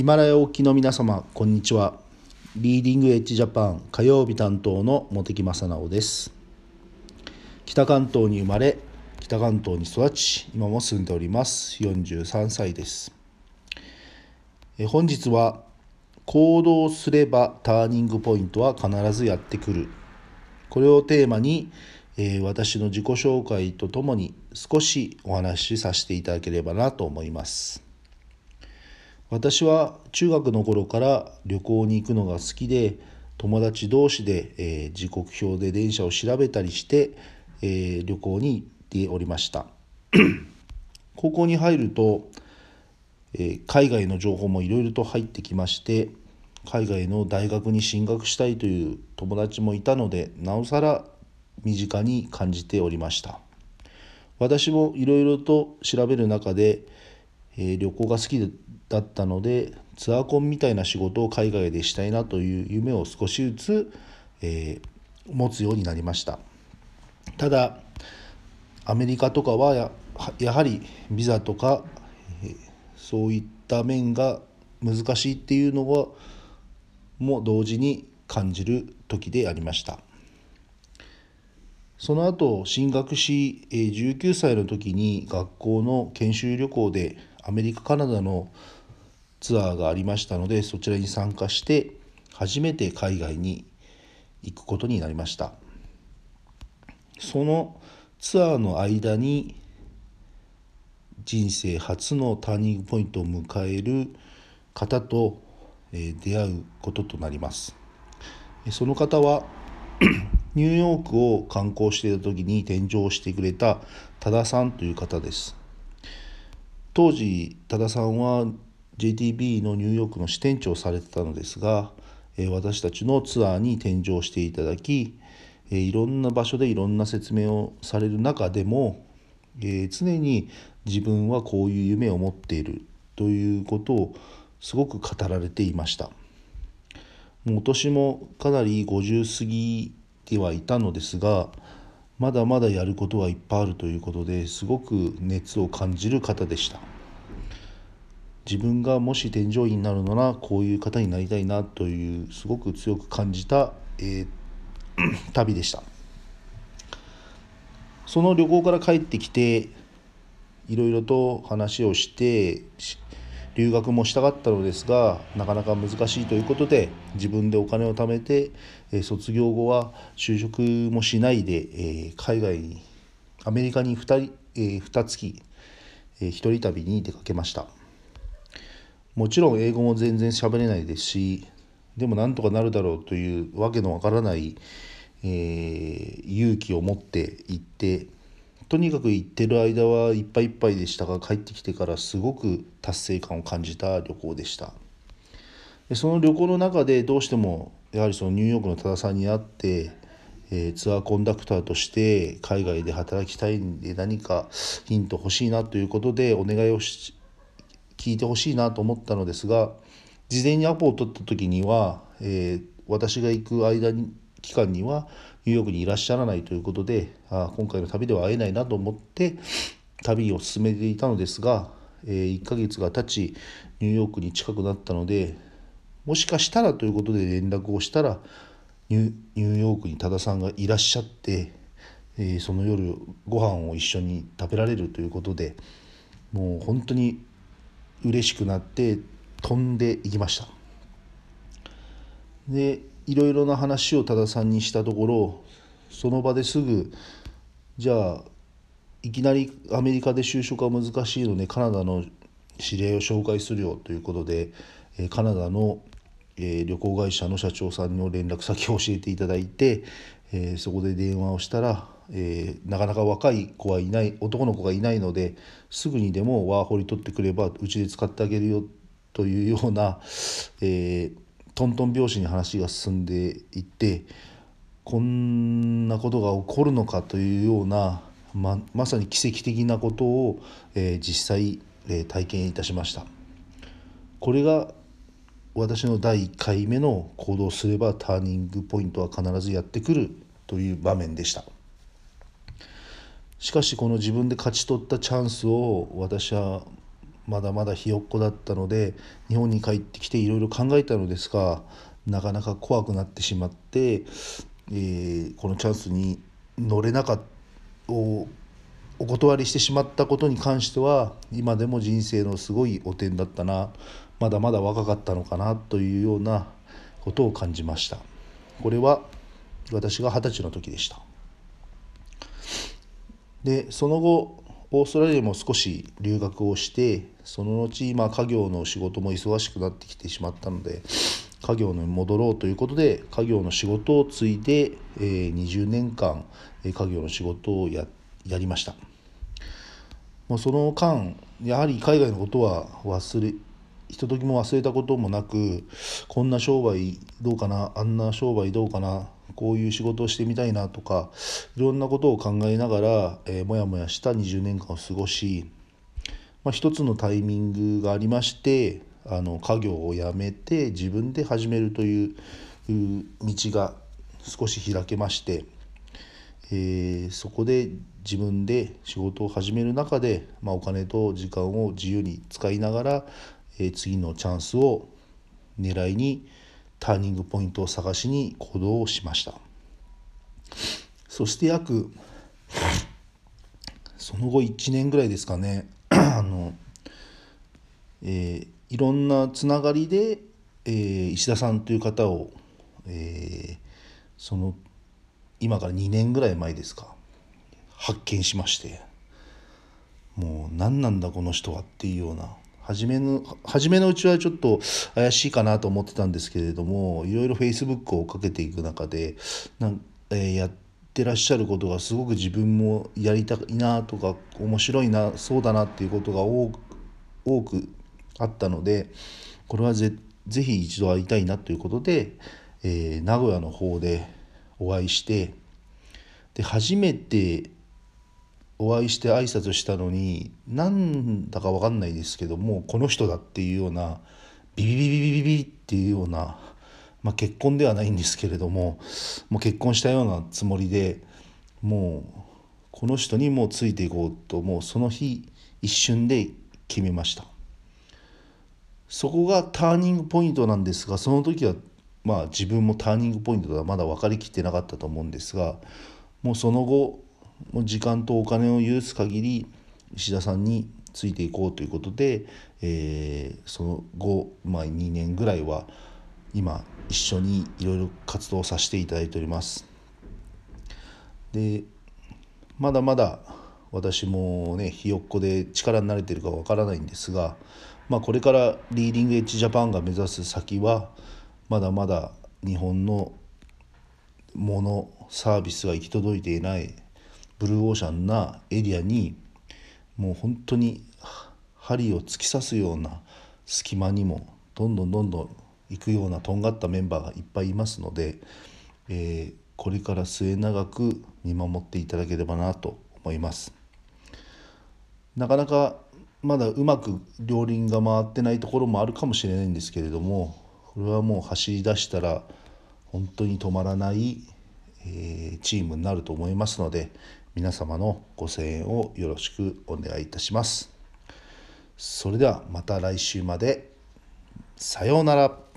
ヒマラヤ沖の皆様こんにちは。リーディングエッジジャパン火曜日担当の茂木正直です。北関東に生まれ北関東に育ち今も住んでおります。43歳です。え本日は行動すればターニングポイントは必ずやってくる。これをテーマに、えー、私の自己紹介とともに少しお話しさせていただければなと思います。私は中学の頃から旅行に行くのが好きで友達同士で、えー、時刻表で電車を調べたりして、えー、旅行に行っておりました。高校に入ると、えー、海外の情報もいろいろと入ってきまして海外の大学に進学したいという友達もいたのでなおさら身近に感じておりました。私もいろいろと調べる中で、え、旅行が好きだったのでツアーコンみたいな仕事を海外でしたいなという夢を少しずつ、えー、持つようになりました。ただアメリカとかはやはりビザとか、えー、そういった面が難しいっていうのはも同時に感じる時でありました。その後進学し19歳の時に学校の研修旅行でアメリカカナダのツアーがありましたのでそちらに参加して初めて海外に行くことになりました。そのツアーの間に人生初のターニングポイントを迎える方と出会うこととなります。その方はニューヨークを観光していた時に転乗してくれた多田さんという方です。当時多田さんは JTB のニューヨークの支店長をされてたのですが、え私たちのツアーに転乗していただき、えいろんな場所でいろんな説明をされる中でも、え常に自分はこういう夢を持っているということをすごく語られていました。もうお年もかなり50過ぎてはいたのですがまだまだやることはいっぱいあるということですごく熱を感じる方でした。自分がもし添乗員になるならこういう方になりたいなというすごく強く感じた、えー、旅でしたその旅行から帰ってきていろいろと話をして留学もしたかったのですがなかなか難しいということで自分でお金を貯めて、え卒業後は就職もしないで、え海外にアメリカに2人、え、2月、え、1人旅に出かけました。もちろん英語も全然喋れないですしでもなんとかなるだろうというわけのわからない、えー、勇気を持って行ってとにかく行ってる間はいっぱいいっぱいでしたが帰ってきてからすごく達成感を感じた旅行でした。でその旅行の中でどうしてもやはりそのニューヨークの多田さんに会って、えー、ツアーコンダクターとして海外で働きたいんで何かヒント欲しいなということでお願いをし聞いてほしいなと思ったのですが事前にアポを取った時には、えー、私が行く間に期間にはニューヨークにいらっしゃらないということであ今回の旅では会えないなと思って旅を進めていたのですが、えー、1ヶ月が経ちニューヨークに近くなったのでもしかしたらということで連絡をしたらニューヨークに多田さんがいらっしゃって、えー、その夜ご飯を一緒に食べられるということでもう本当に嬉しくなって飛んでいきました。でいろいろな話を多田さんにしたところその場ですぐじゃあいきなりアメリカで就職は難しいのでカナダの知り合いを紹介するよということでカナダの旅行会社の社長さんの連絡先を教えていただいてそこで電話をしたら、なかなか若い子はいない男の子がいないのですぐにでもワーホリ取ってくればうちで使ってあげるよというような、えー、トントン拍子に話が進んでいってこんなことが起こるのかというようなままさに奇跡的なことを、えー、実際、えー、体験いたしました。これが私の第1回目の行動すればターニングポイントは必ずやってくるという場面でした。しかしこの自分で勝ち取ったチャンスを私はまだまだひよっこだったので日本に帰ってきていろいろ考えたのですがなかなか怖くなってしまって、えー、このチャンスに乗れなかったお断りしてしまったことに関しては今でも人生のすごい汚点だったなまだまだ若かったのかなというようなことを感じました。これは私が二十歳の時でした。でその後オーストラリアも少し留学をしてその後、まあ、家業の仕事も忙しくなってきてしまったので家業に戻ろうということで家業の仕事を継いで、えー、20年間家業の仕事をややりました、まあ、その間やはり海外のことは忘れひとときも忘れたこともなくこんな商売どうかなあんな商売どうかなこういう仕事をしてみたいなとかいろんなことを考えながら、えー、もやもやした20年間を過ごし、まあ、一つのタイミングがありましてあの家業を辞めて自分で始めるという道が少し開けまして、えー、そこで自分で仕事を始める中で、まあ、お金と時間を自由に使いながらえ次のチャンスを狙いにターニングポイントを探しに行動をしました。そして約その後1年ぐらいですかね。あの、えー、いろんなつながりで、えー、石田さんという方を、えー、その今から2年ぐらい前ですか。発見しまして。もう何なんだこの人はっていうような初めの初めのうちはちょっと怪しいかなと思ってたんですけれどもいろいろフェイスブックをかけていく中でなん、えー、やってらっしゃることがすごく自分もやりたいなとか面白いなそうだなっていうことが多くあったのでこれはぜぜひ一度会いたいなということで、えー、名古屋の方でお会いしてで初めてお会いして挨拶したのになんだか分かんないですけどもこの人だっていうようなビビビビビビビっていうような、まあ、結婚ではないんですけれどももう結婚したようなつもりでもうこの人にもうついていこうともうその日一瞬で決めました。そこがターニングポイントなんですがその時はまあ自分もターニングポイントとはまだ分かりきってなかったと思うんですがもうその後もう時間とお金を許す限り石田さんについていこうということで、えー、その後、まあ、2年ぐらいは今一緒にいろいろ活動させていただいております。でまだまだ私もねひよっこで力になれてるかわからないんですが、まあ、これからリーディングエッジジャパンが目指す先はまだまだ日本のものサービスが行き届いていないブルーオーシャンなエリアにもう本当に針を突き刺すような隙間にもどんどんどんどん行くようなとんがったメンバーがいっぱいいますので、えー、これから末永く見守っていただければなと思います。なかなかまだうまく両輪が回ってないところもあるかもしれないんですけれどもこれはもう走り出したら本当に止まらない、えー、チームになると思いますので皆様のご声援をよろしくお願いいたします。それではまた来週まで。さようなら。